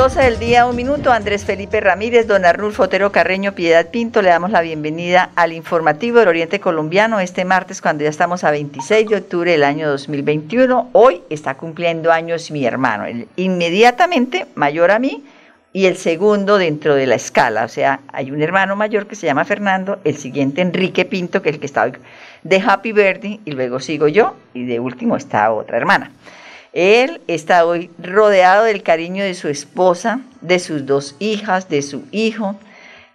12 del día, un minuto. Andrés Felipe Ramírez, don Arnulfo Otero Carreño, Piedad Pinto, le damos la bienvenida al informativo del Oriente Colombiano este martes, cuando ya estamos a 26 de octubre del año 2021. Hoy está cumpliendo años mi hermano, el inmediatamente mayor a mí y el segundo dentro de la escala. O sea, hay un hermano mayor que se llama Fernando, el siguiente Enrique Pinto, que es el que está hoy de Happy Birthday, y luego sigo yo, y de último está otra hermana. Él está hoy rodeado del cariño de su esposa, de sus dos hijas, de su hijo,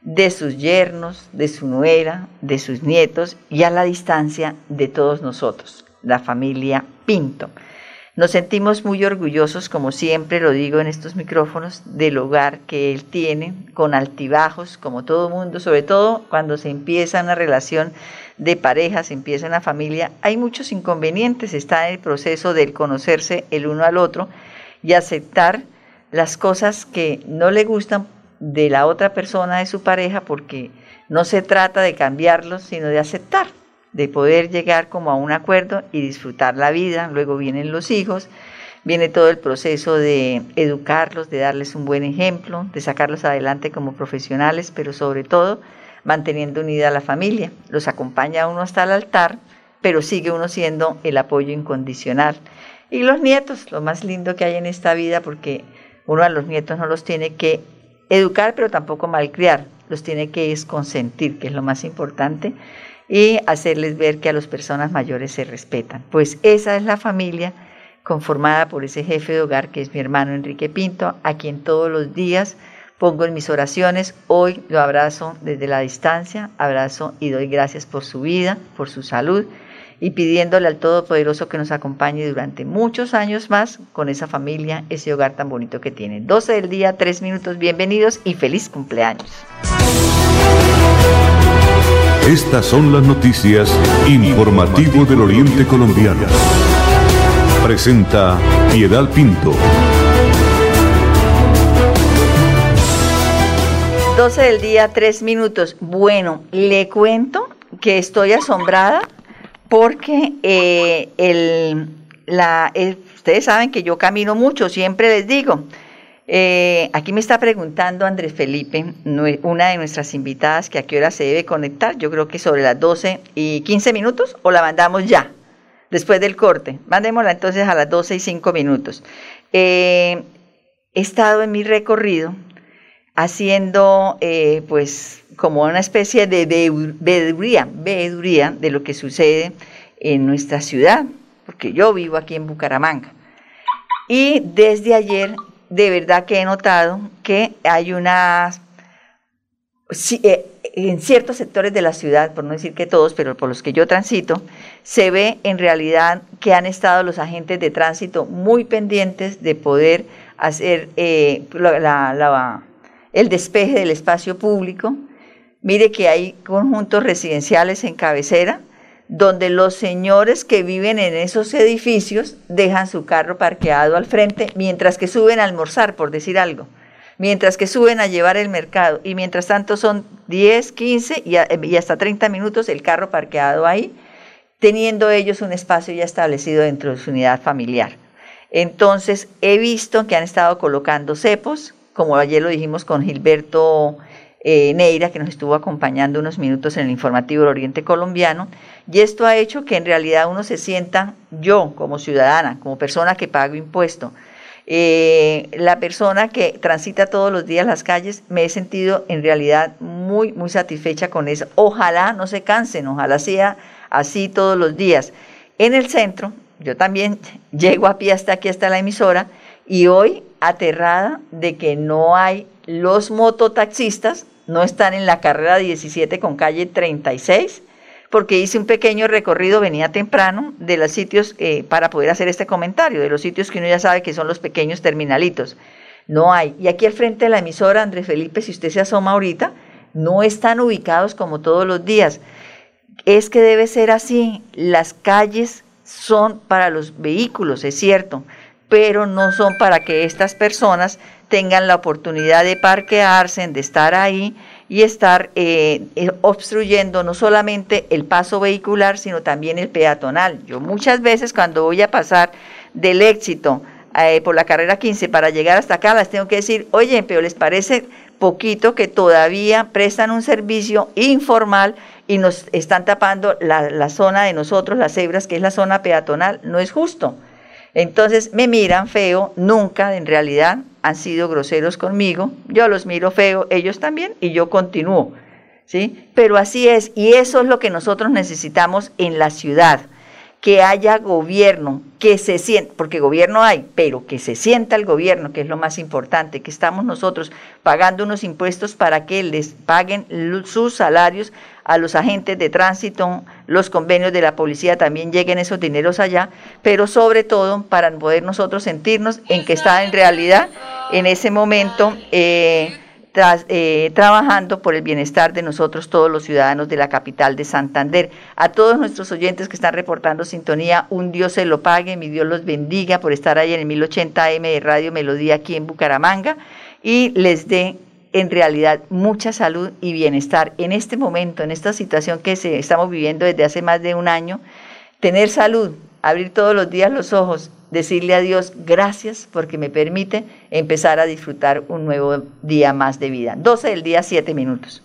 de sus yernos, de su nuera, de sus nietos y a la distancia de todos nosotros, la familia Pinto. Nos sentimos muy orgullosos, como siempre lo digo en estos micrófonos, del hogar que él tiene, con altibajos, como todo mundo, sobre todo cuando se empieza una relación de pareja, se empieza una familia, hay muchos inconvenientes, está en el proceso del conocerse el uno al otro y aceptar las cosas que no le gustan de la otra persona, de su pareja, porque no se trata de cambiarlos, sino de aceptar de poder llegar como a un acuerdo y disfrutar la vida. Luego vienen los hijos, viene todo el proceso de educarlos, de darles un buen ejemplo, de sacarlos adelante como profesionales, pero sobre todo manteniendo unida la familia. Los acompaña uno hasta el altar, pero sigue uno siendo el apoyo incondicional. Y los nietos, lo más lindo que hay en esta vida, porque uno a los nietos no los tiene que educar, pero tampoco malcriar, los tiene que consentir, que es lo más importante y hacerles ver que a las personas mayores se respetan. Pues esa es la familia conformada por ese jefe de hogar que es mi hermano Enrique Pinto, a quien todos los días pongo en mis oraciones. Hoy lo abrazo desde la distancia, abrazo y doy gracias por su vida, por su salud y pidiéndole al Todopoderoso que nos acompañe durante muchos años más con esa familia, ese hogar tan bonito que tiene. 12 del día, 3 minutos, bienvenidos y feliz cumpleaños. Estas son las noticias informativo del Oriente Colombiano. Presenta Piedad Pinto. 12 del día, 3 minutos. Bueno, le cuento que estoy asombrada porque eh, el, la, ustedes saben que yo camino mucho, siempre les digo, eh, aquí me está preguntando Andrés Felipe, una de nuestras invitadas, que a qué hora se debe conectar. Yo creo que sobre las 12 y 15 minutos o la mandamos ya, después del corte. Mandémosla entonces a las 12 y 5 minutos. Eh, he estado en mi recorrido haciendo eh, pues como una especie de veeduría, veeduría de lo que sucede en nuestra ciudad, porque yo vivo aquí en Bucaramanga. Y desde ayer de verdad que he notado que hay unas, eh, en ciertos sectores de la ciudad, por no decir que todos, pero por los que yo transito, se ve en realidad que han estado los agentes de tránsito muy pendientes de poder hacer eh, el despeje del espacio público. Mire que hay conjuntos residenciales en cabecera donde los señores que viven en esos edificios dejan su carro parqueado al frente mientras que suben a almorzar, por decir algo, mientras que suben a llevar el mercado y mientras tanto son 10, 15 y, hasta 30 minutos el carro parqueado ahí, teniendo ellos un espacio ya establecido dentro de su unidad familiar. Entonces he visto que han estado colocando cepos, como ayer lo dijimos con Gilberto eh, Neira, que nos estuvo acompañando unos minutos en el informativo del Oriente Colombiano, y esto ha hecho que en realidad uno se sienta, yo como ciudadana, como persona que pago impuesto, eh, la persona que transita todos los días las calles, me he sentido en realidad muy, muy satisfecha con eso. Ojalá no se cansen, ojalá sea así todos los días. En el centro, yo también llego a pie hasta aquí, hasta la emisora, y hoy aterrada de que no hay los mototaxistas no están en la carrera 17 con calle 36, porque hice un pequeño recorrido, venía temprano, de los sitios, eh, para poder hacer este comentario, de los sitios que uno ya sabe que son los pequeños terminalitos. No hay. Y aquí al frente de la emisora, Andrés Felipe, si usted se asoma ahorita, no están ubicados como todos los días. Es que debe ser así. Las calles son para los vehículos, es cierto, pero no son para que estas personas tengan la oportunidad de parquearse, de estar ahí y estar eh, eh, obstruyendo no solamente el paso vehicular, sino también el peatonal. Yo muchas veces cuando voy a pasar del éxito eh, por la carrera 15 para llegar hasta acá, las tengo que decir, oye, pero les parece poquito que todavía prestan un servicio informal y nos están tapando la, la zona de nosotros, las cebras, que es la zona peatonal. No es justo. Entonces me miran feo, nunca en realidad han sido groseros conmigo, yo los miro feo, ellos también, y yo continúo. ¿sí? Pero así es, y eso es lo que nosotros necesitamos en la ciudad que haya gobierno, que se sienta, porque gobierno hay, pero que se sienta el gobierno, que es lo más importante, que estamos nosotros pagando unos impuestos para que les paguen sus salarios a los agentes de tránsito, los convenios de la policía también lleguen esos dineros allá, pero sobre todo para poder nosotros sentirnos en que está en realidad en ese momento. Eh, eh, trabajando por el bienestar de nosotros, todos los ciudadanos de la capital de Santander. A todos nuestros oyentes que están reportando sintonía, un Dios se lo pague, mi Dios los bendiga por estar ahí en el 1080M de Radio Melodía aquí en Bucaramanga y les dé en realidad mucha salud y bienestar en este momento, en esta situación que se, estamos viviendo desde hace más de un año. Tener salud, abrir todos los días los ojos decirle a Dios gracias porque me permite empezar a disfrutar un nuevo día más de vida. 12 del día, 7 minutos.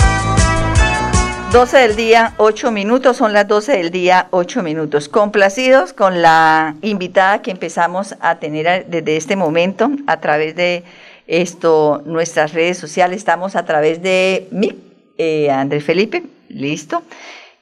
12 del día, 8 minutos, son las 12 del día, 8 minutos. Complacidos con la invitada que empezamos a tener desde este momento a través de esto, nuestras redes sociales. Estamos a través de mi, eh, Andrés Felipe, listo.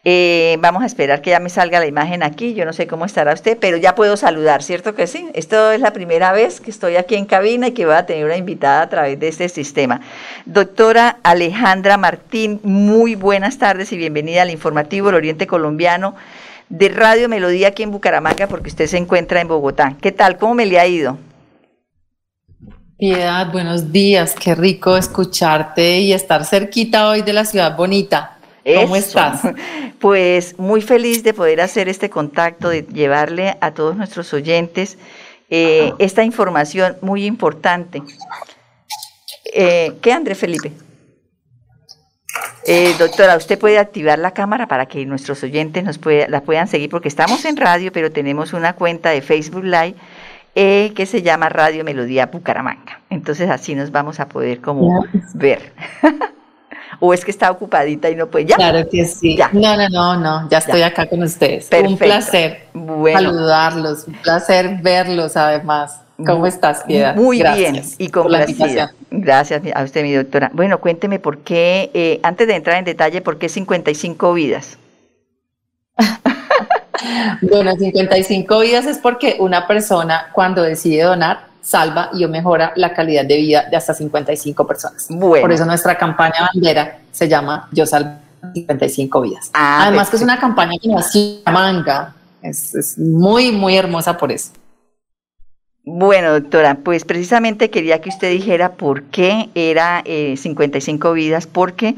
Eh, vamos a esperar que ya me salga la imagen aquí. Yo no sé cómo estará usted, pero ya puedo saludar, ¿cierto que sí? Esto es la primera vez que estoy aquí en cabina y que voy a tener una invitada a través de este sistema. Doctora Alejandra Martín, muy buenas tardes y bienvenida al informativo del Oriente Colombiano de Radio Melodía aquí en Bucaramanga, porque usted se encuentra en Bogotá. ¿Qué tal? ¿Cómo me le ha ido? Piedad, buenos días. Qué rico escucharte y estar cerquita hoy de la ciudad bonita. ¿Cómo estás? Pues muy feliz de poder hacer este contacto, de llevarle a todos nuestros oyentes eh, esta información muy importante. Eh, ¿Qué, André Felipe? Eh, doctora, usted puede activar la cámara para que nuestros oyentes nos la puedan seguir, porque estamos en radio, pero tenemos una cuenta de Facebook Live que se llama Radio Melodía Bucaramanga. Entonces así nos vamos a poder como ver. o es que está ocupadita y no puede ya. Claro que sí. No, no, no, no, ya estoy acá con ustedes. Un placer saludarlos, un placer verlos además. ¿Cómo estás, Piedad? Muy bien y complacida. Gracias a usted, mi doctora. Bueno, cuénteme por qué, eh, antes de entrar en detalle, ¿por qué 55 vidas? bueno, 55 vidas es porque una persona cuando decide donar salva y mejora la calidad de vida de hasta 55 personas. Por eso nuestra campaña bandera se llama Yo salvo 55 vidas. Ah, Además que es una campaña que nació manga, es, es muy, muy hermosa por eso. Bueno, doctora, pues precisamente quería que usted dijera por qué era 55 eh, vidas, porque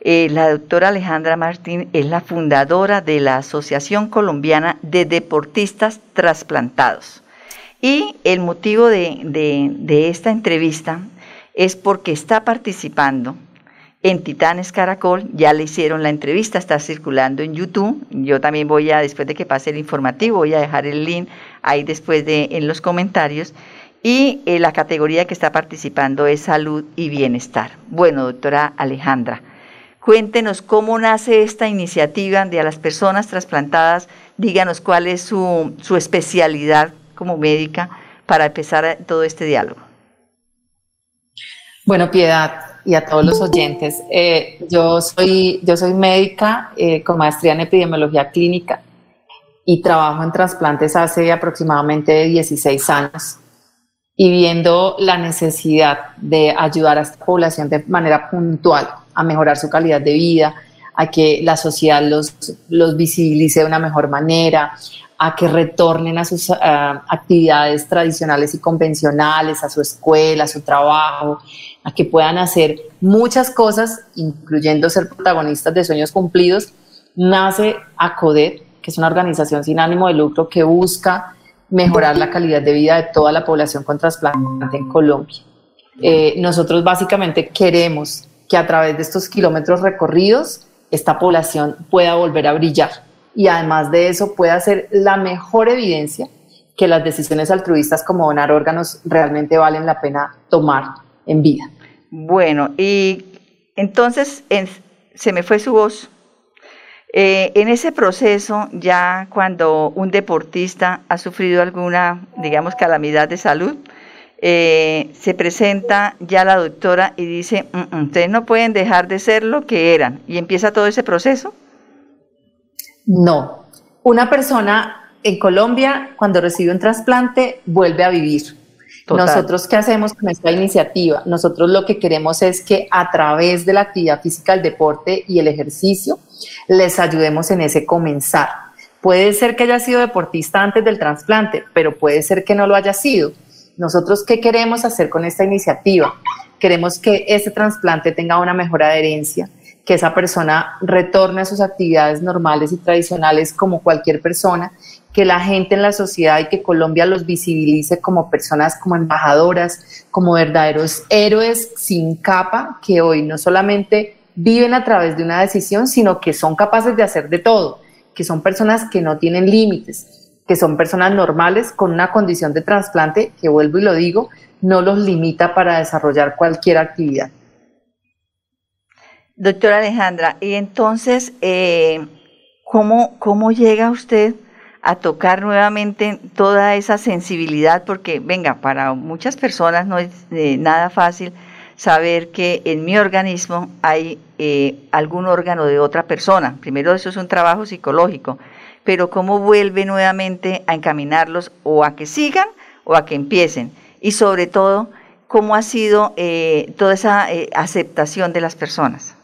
eh, la doctora Alejandra Martín es la fundadora de la Asociación Colombiana de Deportistas Trasplantados. Y el motivo de, esta entrevista es porque está participando en Titanes Caracol, ya le hicieron la entrevista, está circulando en YouTube. Yo también voy a, después de que pase el informativo, voy a dejar el link ahí después de en los comentarios. Y eh, la categoría que está participando es salud y bienestar. Bueno, doctora Alejandra, cuéntenos cómo nace esta iniciativa de a las personas trasplantadas, díganos cuál es su, su especialidad como médica para empezar todo este diálogo? Bueno, Piedad y a todos los oyentes, eh, yo, soy, yo soy médica eh, con maestría en epidemiología clínica y trabajo en trasplantes hace aproximadamente 16 años y viendo la necesidad de ayudar a esta población de manera puntual a mejorar su calidad de vida, a que la sociedad los, los visibilice de una mejor manera, a que retornen a sus actividades tradicionales y convencionales, a su escuela, a su trabajo, a que puedan hacer muchas cosas, incluyendo ser protagonistas de sueños cumplidos, nace ACODET, que es una organización sin ánimo de lucro que busca mejorar la calidad de vida de toda la población con trasplante en Colombia. Eh, nosotros básicamente queremos que a través de estos kilómetros recorridos esta población pueda volver a brillar y además de eso pueda ser la mejor evidencia que las decisiones altruistas como donar órganos realmente valen la pena tomar en vida. Bueno, y entonces se me fue su voz. Eh, en ese proceso, ya cuando un deportista ha sufrido alguna, digamos, calamidad de salud, eh, se presenta ya la doctora y dice, mm, mm, ustedes no pueden dejar de ser lo que eran, y empieza todo ese proceso. No, una persona en Colombia cuando recibe un trasplante vuelve a vivir. Nosotros, ¿qué hacemos con esta iniciativa? Nosotros lo que queremos es que a través de la actividad física, el deporte y el ejercicio, les ayudemos en ese comenzar. Puede ser que haya sido deportista antes del trasplante, pero puede ser que no lo haya sido. Nosotros, ¿qué queremos hacer con esta iniciativa? Queremos que ese trasplante tenga una mejor adherencia, que esa persona retorne a sus actividades normales y tradicionales como cualquier persona, que la gente en la sociedad y que Colombia los visibilice como personas, como embajadoras, como verdaderos héroes sin capa, que hoy no solamente viven a través de una decisión, sino que son capaces de hacer de todo, que son personas que no tienen límites, que son personas normales con una condición de trasplante que, vuelvo y lo digo, no los limita para desarrollar cualquier actividad. Doctora Alejandra, y entonces, eh, ¿cómo, ¿cómo llega usted a tocar nuevamente toda esa sensibilidad? Porque, venga, para muchas personas no es eh, nada fácil saber que en mi organismo hay eh, algún órgano de otra persona. Primero eso es un trabajo psicológico, pero cómo vuelve nuevamente a encaminarlos o a que sigan o a que empiecen. Y sobre todo, cómo ha sido eh, toda esa eh, aceptación de las personas.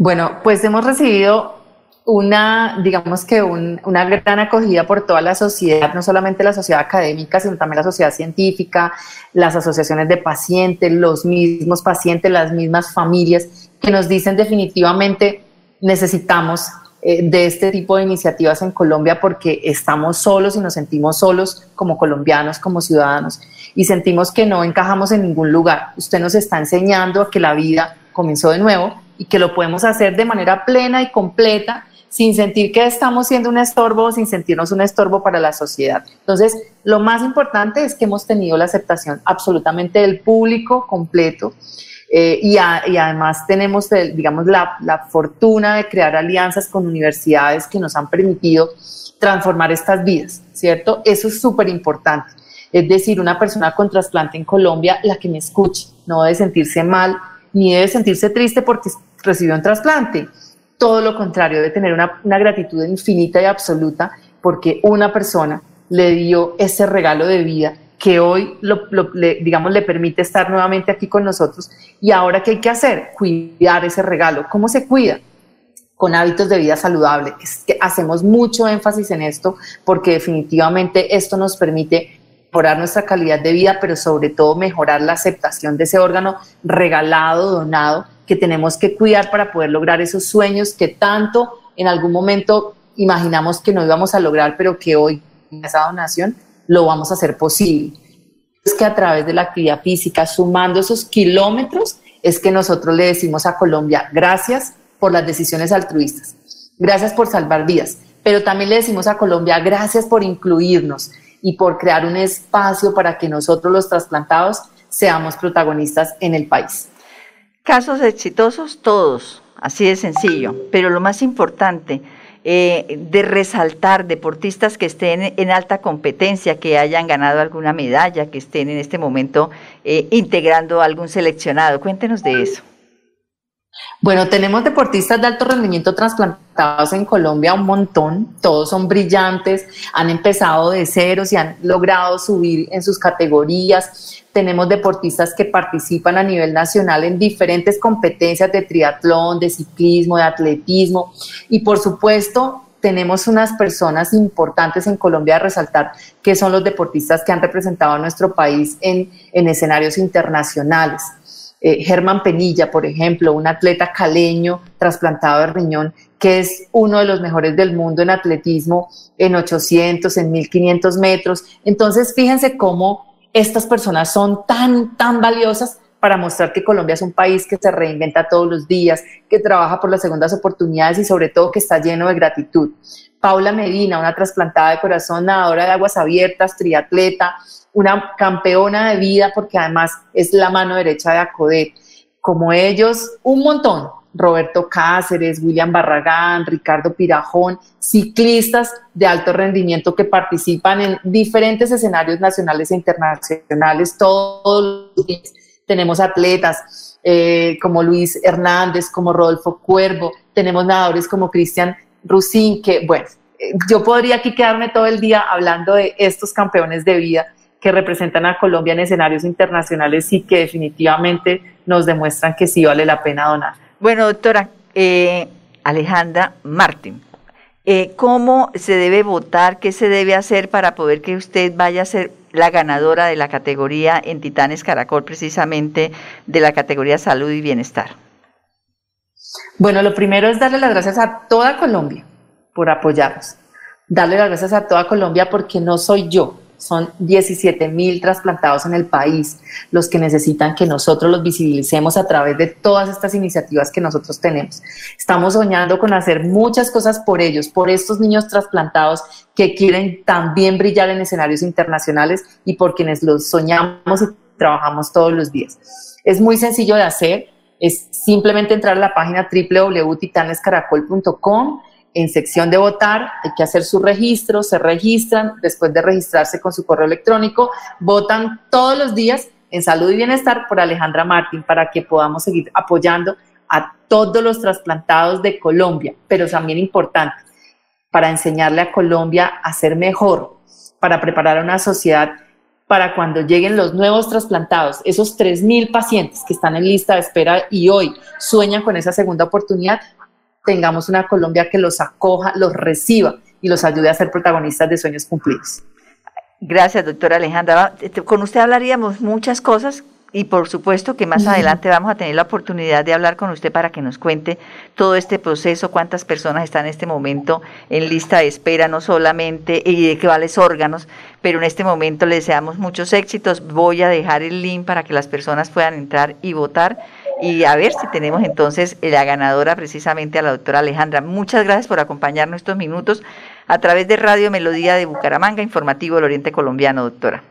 Bueno, pues hemos recibido una, digamos que una gran acogida por toda la sociedad, no solamente la sociedad académica, sino también la sociedad científica, las asociaciones de pacientes, los mismos pacientes, las mismas familias, que nos dicen definitivamente necesitamos eh, de este tipo de iniciativas en Colombia porque estamos solos y nos sentimos solos como colombianos, como ciudadanos, y sentimos que no encajamos en ningún lugar. Usted nos está enseñando a que la vida comenzó de nuevo y que lo podemos hacer de manera plena y completa sin sentir que estamos siendo un estorbo, sin sentirnos un estorbo para la sociedad. Entonces, lo más importante es que hemos tenido la aceptación absolutamente del público completo eh, y, además tenemos, digamos, la, la fortuna de crear alianzas con universidades que nos han permitido transformar estas vidas, ¿cierto? Eso es súper importante. Es decir, una persona con trasplante en Colombia, la que me escuche, no debe sentirse mal ni debe sentirse triste porque recibió un trasplante todo lo contrario, debe tener una, gratitud infinita y absoluta porque una persona le dio ese regalo de vida que hoy, le, digamos, le permite estar nuevamente aquí con nosotros. Y ahora, ¿qué hay que hacer? Cuidar ese regalo. ¿Cómo se cuida? Con hábitos de vida saludable. Es que hacemos mucho énfasis en esto porque definitivamente esto nos permite mejorar nuestra calidad de vida, pero sobre todo mejorar la aceptación de ese órgano regalado, donado, que tenemos que cuidar para poder lograr esos sueños que tanto en algún momento imaginamos que no íbamos a lograr, pero que hoy, en esa donación, lo vamos a hacer posible. Es que a través de la actividad física, sumando esos kilómetros, es que nosotros le decimos a Colombia, gracias por las decisiones altruistas, gracias por salvar vidas, pero también le decimos a Colombia, gracias por incluirnos y por crear un espacio para que nosotros los trasplantados seamos protagonistas en el país. Casos exitosos todos, así de sencillo, pero lo más importante eh, de resaltar deportistas que estén en alta competencia, que hayan ganado alguna medalla, que estén en este momento eh, integrando algún seleccionado. Cuéntenos de eso. Bueno, tenemos deportistas de alto rendimiento trasplantados en Colombia un montón, todos son brillantes, han empezado de ceros y han logrado subir en sus categorías. Tenemos deportistas que participan a nivel nacional en diferentes competencias de triatlón, de ciclismo, de atletismo y por supuesto tenemos unas personas importantes en Colombia a resaltar que son los deportistas que han representado a nuestro país en, en escenarios internacionales. Eh, Germán Penilla, por ejemplo, un atleta caleño trasplantado de riñón, que es uno de los mejores del mundo en atletismo en 800, en 1500 metros. Entonces, fíjense cómo estas personas son tan, tan valiosas para mostrar que Colombia es un país que se reinventa todos los días, que trabaja por las segundas oportunidades y sobre todo que está lleno de gratitud. Paula Medina, una trasplantada de corazón, nadadora de aguas abiertas, triatleta, una campeona de vida porque además es la mano derecha de Acodet. Como ellos, un montón. Roberto Cáceres, William Barragán, Ricardo Pirajón, ciclistas de alto rendimiento que participan en diferentes escenarios nacionales e internacionales todos los días. Tenemos atletas eh, como Luis Hernández, como Rodolfo Cuervo, tenemos nadadores como Cristian Rusín, que bueno, yo podría aquí quedarme todo el día hablando de estos campeones de vida que representan a Colombia en escenarios internacionales y que definitivamente nos demuestran que sí vale la pena donar. Bueno, doctora eh, Alejandra Martín, eh, ¿cómo se debe votar? ¿Qué se debe hacer para poder que usted vaya a ser la ganadora de la categoría en Titanes Caracol, precisamente de la categoría salud y bienestar? Bueno, lo primero es darle las gracias a toda Colombia por apoyarnos. Darle las gracias a toda Colombia porque no soy yo, son 17 mil trasplantados en el país los que necesitan que nosotros los visibilicemos a través de todas estas iniciativas que nosotros tenemos. Estamos soñando con hacer muchas cosas por ellos, por estos niños trasplantados que quieren también brillar en escenarios internacionales y por quienes los soñamos y trabajamos todos los días. Es muy sencillo de hacer, es simplemente entrar a la página www.titanescaracol.com en sección de votar, hay que hacer su registro, se registran, después de registrarse con su correo electrónico, votan todos los días en salud y bienestar por Alejandra Martín para que podamos seguir apoyando a todos los trasplantados de Colombia, pero también importante, para enseñarle a Colombia a ser mejor, para preparar a una sociedad para cuando lleguen los nuevos trasplantados, esos 3.000 pacientes que están en lista de espera y hoy sueñan con esa segunda oportunidad, tengamos una Colombia que los acoja, los reciba y los ayude a ser protagonistas de sueños cumplidos. Gracias, doctora Alejandra. Con usted hablaríamos muchas cosas y por supuesto que más adelante vamos a tener la oportunidad de hablar con usted para que nos cuente todo este proceso, cuántas personas están en este momento en lista de espera, no solamente y de qué vales órganos, pero en este momento le deseamos muchos éxitos. Voy a dejar el link para que las personas puedan entrar y votar y a ver si tenemos entonces la ganadora precisamente a la doctora Alejandra. Muchas gracias por acompañarnos estos minutos a través de Radio Melodía de Bucaramanga, informativo del Oriente Colombiano, doctora.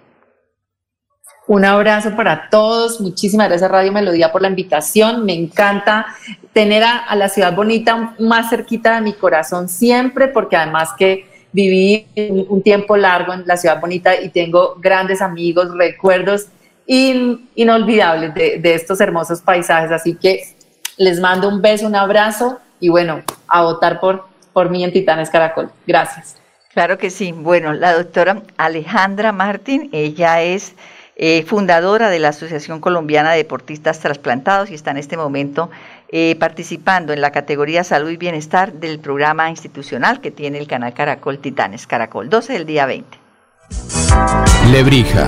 Un abrazo para todos. Muchísimas gracias Radio Melodía por la invitación. Me encanta tener a, la ciudad bonita más cerquita de mi corazón siempre, porque además que viví un tiempo largo en la ciudad bonita y tengo grandes amigos, recuerdos inolvidables de, estos hermosos paisajes. Así que les mando un beso, un abrazo y bueno, a votar por, por mí en Titanes Caracol. Gracias. Claro que sí. Bueno, la doctora Alejandra Martín, ella es eh, fundadora de la Asociación Colombiana de Deportistas Trasplantados y está en este momento eh, participando en la categoría Salud y Bienestar del programa institucional que tiene el canal Caracol Titanes Caracol, 12 del día 20. Lebrija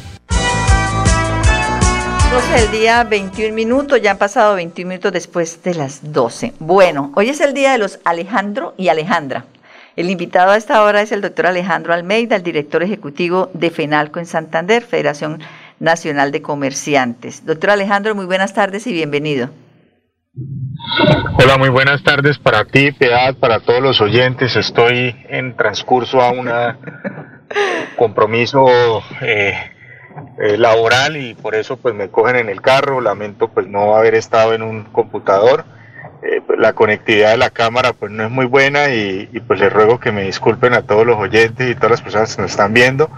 12 del día, 21 minutos, ya han pasado 21 minutos después de las 12. Bueno, hoy es el día de los Alejandro y Alejandra. El invitado a esta hora es el doctor Alejandro Almeida, el director ejecutivo de FENALCO en Santander, Federación Nacional de Comerciantes. Doctor Alejandro, muy buenas tardes y bienvenido. Hola, muy buenas tardes para ti, Piedad, para todos los oyentes. Estoy en transcurso a un compromiso eh, eh, laboral y por eso pues me cogen en el carro. Lamento pues no haber estado en un computador. Eh, pues, la conectividad de la cámara pues no es muy buena y, pues les ruego que me disculpen a todos los oyentes y todas las personas que nos están viendo.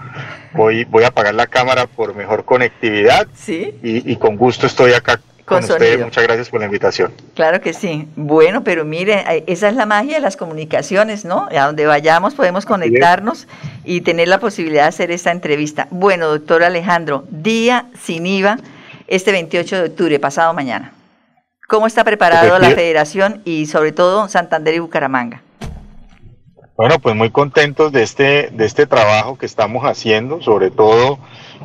Voy, voy a apagar la cámara por mejor conectividad ¿Sí? y con gusto estoy acá con, Muchas gracias por la invitación. Claro que sí. Bueno, pero mire, esa es la magia de las comunicaciones, ¿no? A donde vayamos podemos conectarnos y tener la posibilidad de hacer esta entrevista. Bueno, doctor Alejandro, día sin IVA este 28 de octubre, pasado mañana. ¿Cómo está preparado la federación y sobre todo Santander y Bucaramanga? Bueno, pues muy contentos de este, de este trabajo que estamos haciendo, sobre todo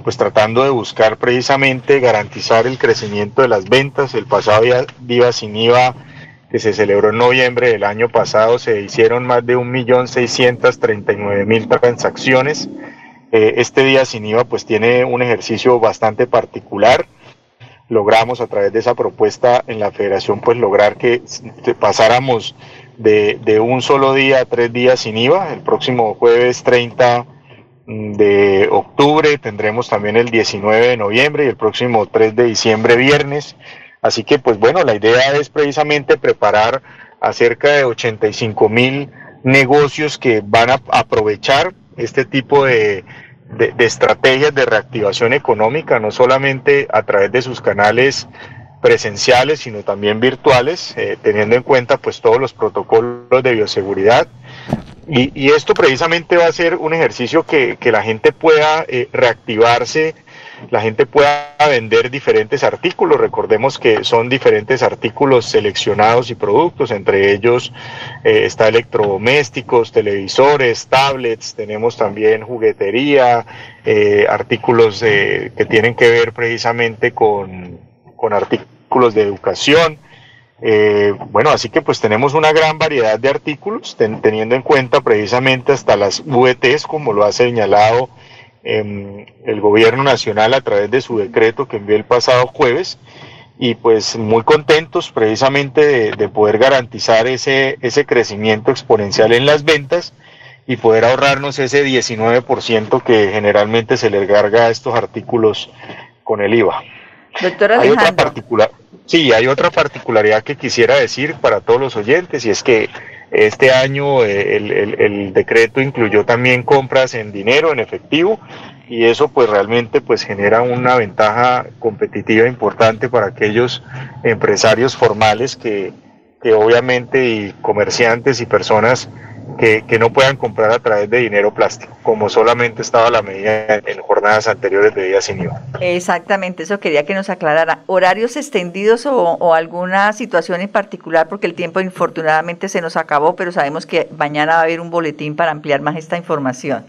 pues tratando de buscar precisamente garantizar el crecimiento de las ventas. El pasado día sin IVA que se celebró en noviembre del año pasado se hicieron más de 1.639.000 transacciones. Eh, este día sin IVA pues tiene un ejercicio bastante particular. Logramos a través de esa propuesta en la federación pues lograr que pasáramos de, de un solo día a tres días sin IVA. El próximo jueves 30 de octubre, tendremos también el 19 de noviembre y el próximo 3 de diciembre viernes. Así que pues bueno, la idea es precisamente preparar a cerca de 85 mil negocios que van a aprovechar este tipo de, de, estrategias de reactivación económica, no solamente a través de sus canales presenciales, sino también virtuales, eh, teniendo en cuenta pues todos los protocolos de bioseguridad y, esto precisamente va a ser un ejercicio que, la gente pueda eh, reactivarse, la gente pueda vender diferentes artículos. Recordemos que son diferentes artículos seleccionados y productos, entre ellos eh, está electrodomésticos, televisores, tablets, tenemos también juguetería, eh, artículos que tienen que ver precisamente con, con artículos de educación. Eh, bueno, así que pues tenemos una gran variedad de artículos, teniendo en cuenta precisamente hasta las VTs, como lo ha señalado em, el gobierno nacional a través de su decreto que envió el pasado jueves, y pues muy contentos precisamente de, poder garantizar ese, ese crecimiento exponencial en las ventas y poder ahorrarnos ese 19% que generalmente se le carga a estos artículos con el IVA. Doctor Alejandro. Hay otra particular, Sí, hay otra particularidad que quisiera decir para todos los oyentes y es que este año eh, el, decreto incluyó también compras en dinero, en efectivo, y eso pues realmente pues genera una ventaja competitiva importante para aquellos empresarios formales que, que obviamente y comerciantes y personas que, no puedan comprar a través de dinero plástico, como solamente estaba la medida en jornadas anteriores de día sin IVA. Exactamente, eso quería que nos aclarara. ¿Horarios extendidos o, alguna situación en particular? Porque el tiempo infortunadamente se nos acabó, pero sabemos que mañana va a haber un boletín para ampliar más esta información.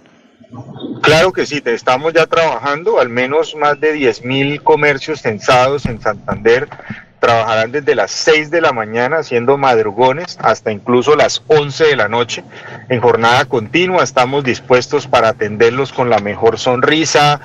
Claro que sí, estamos ya trabajando, al menos más de 10.000 comercios censados en Santander trabajarán desde las 6 de la mañana haciendo madrugones hasta incluso las 11 de la noche en jornada continua. Estamos dispuestos para atenderlos con la mejor sonrisa,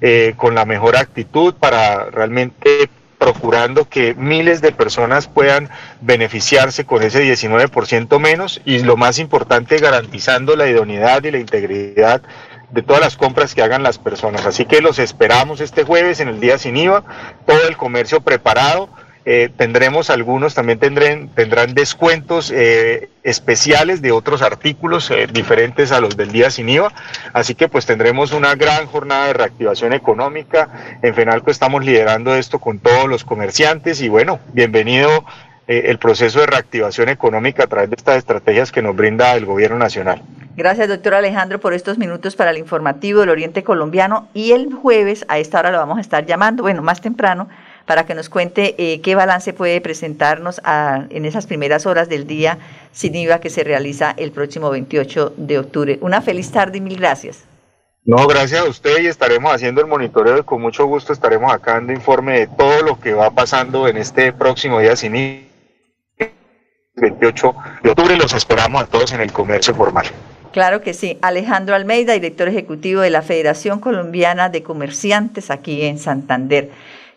eh, con la mejor actitud, para realmente procurando que miles de personas puedan beneficiarse con ese 19% menos y lo más importante garantizando la idoneidad y la integridad de todas las compras que hagan las personas. Así que los esperamos este jueves en el día sin IVA, todo el comercio preparado eh, tendremos algunos, también tendrán, tendrán descuentos eh, especiales de otros artículos eh, diferentes a los del día sin IVA. Así que pues tendremos una gran jornada de reactivación económica. En FENALCO estamos liderando esto con todos los comerciantes y bueno, bienvenido el proceso de reactivación económica a través de estas estrategias que nos brinda el gobierno nacional. Gracias, doctor Alejandro, por estos minutos para el informativo del Oriente Colombiano. Y el jueves, a esta hora lo vamos a estar llamando, bueno, más temprano, para que nos cuente eh, qué balance puede presentarnos en esas primeras horas del día sin IVA que se realiza el próximo 28 de octubre. Una feliz tarde y mil gracias. No, gracias a usted y estaremos haciendo el monitoreo y con mucho gusto estaremos acá dando informe de todo lo que va pasando en este próximo día sin IVA. 28 de octubre los esperamos a todos en el comercio formal. Claro que sí. Alejandro Almeida, director ejecutivo de la Federación Colombiana de Comerciantes aquí en Santander.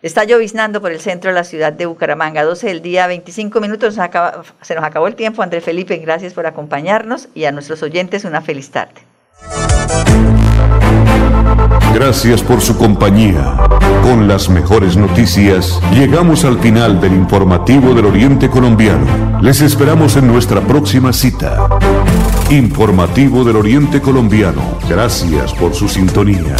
Está lloviznando por el centro de la ciudad de Bucaramanga, 12 del día, 25 minutos. se nos acabó el tiempo. André Felipe, gracias por acompañarnos y a nuestros oyentes una feliz tarde. Gracias por su compañía. Con las mejores noticias, llegamos al final del informativo del Oriente Colombiano. Les esperamos en nuestra próxima cita. Informativo del Oriente Colombiano. Gracias por su sintonía.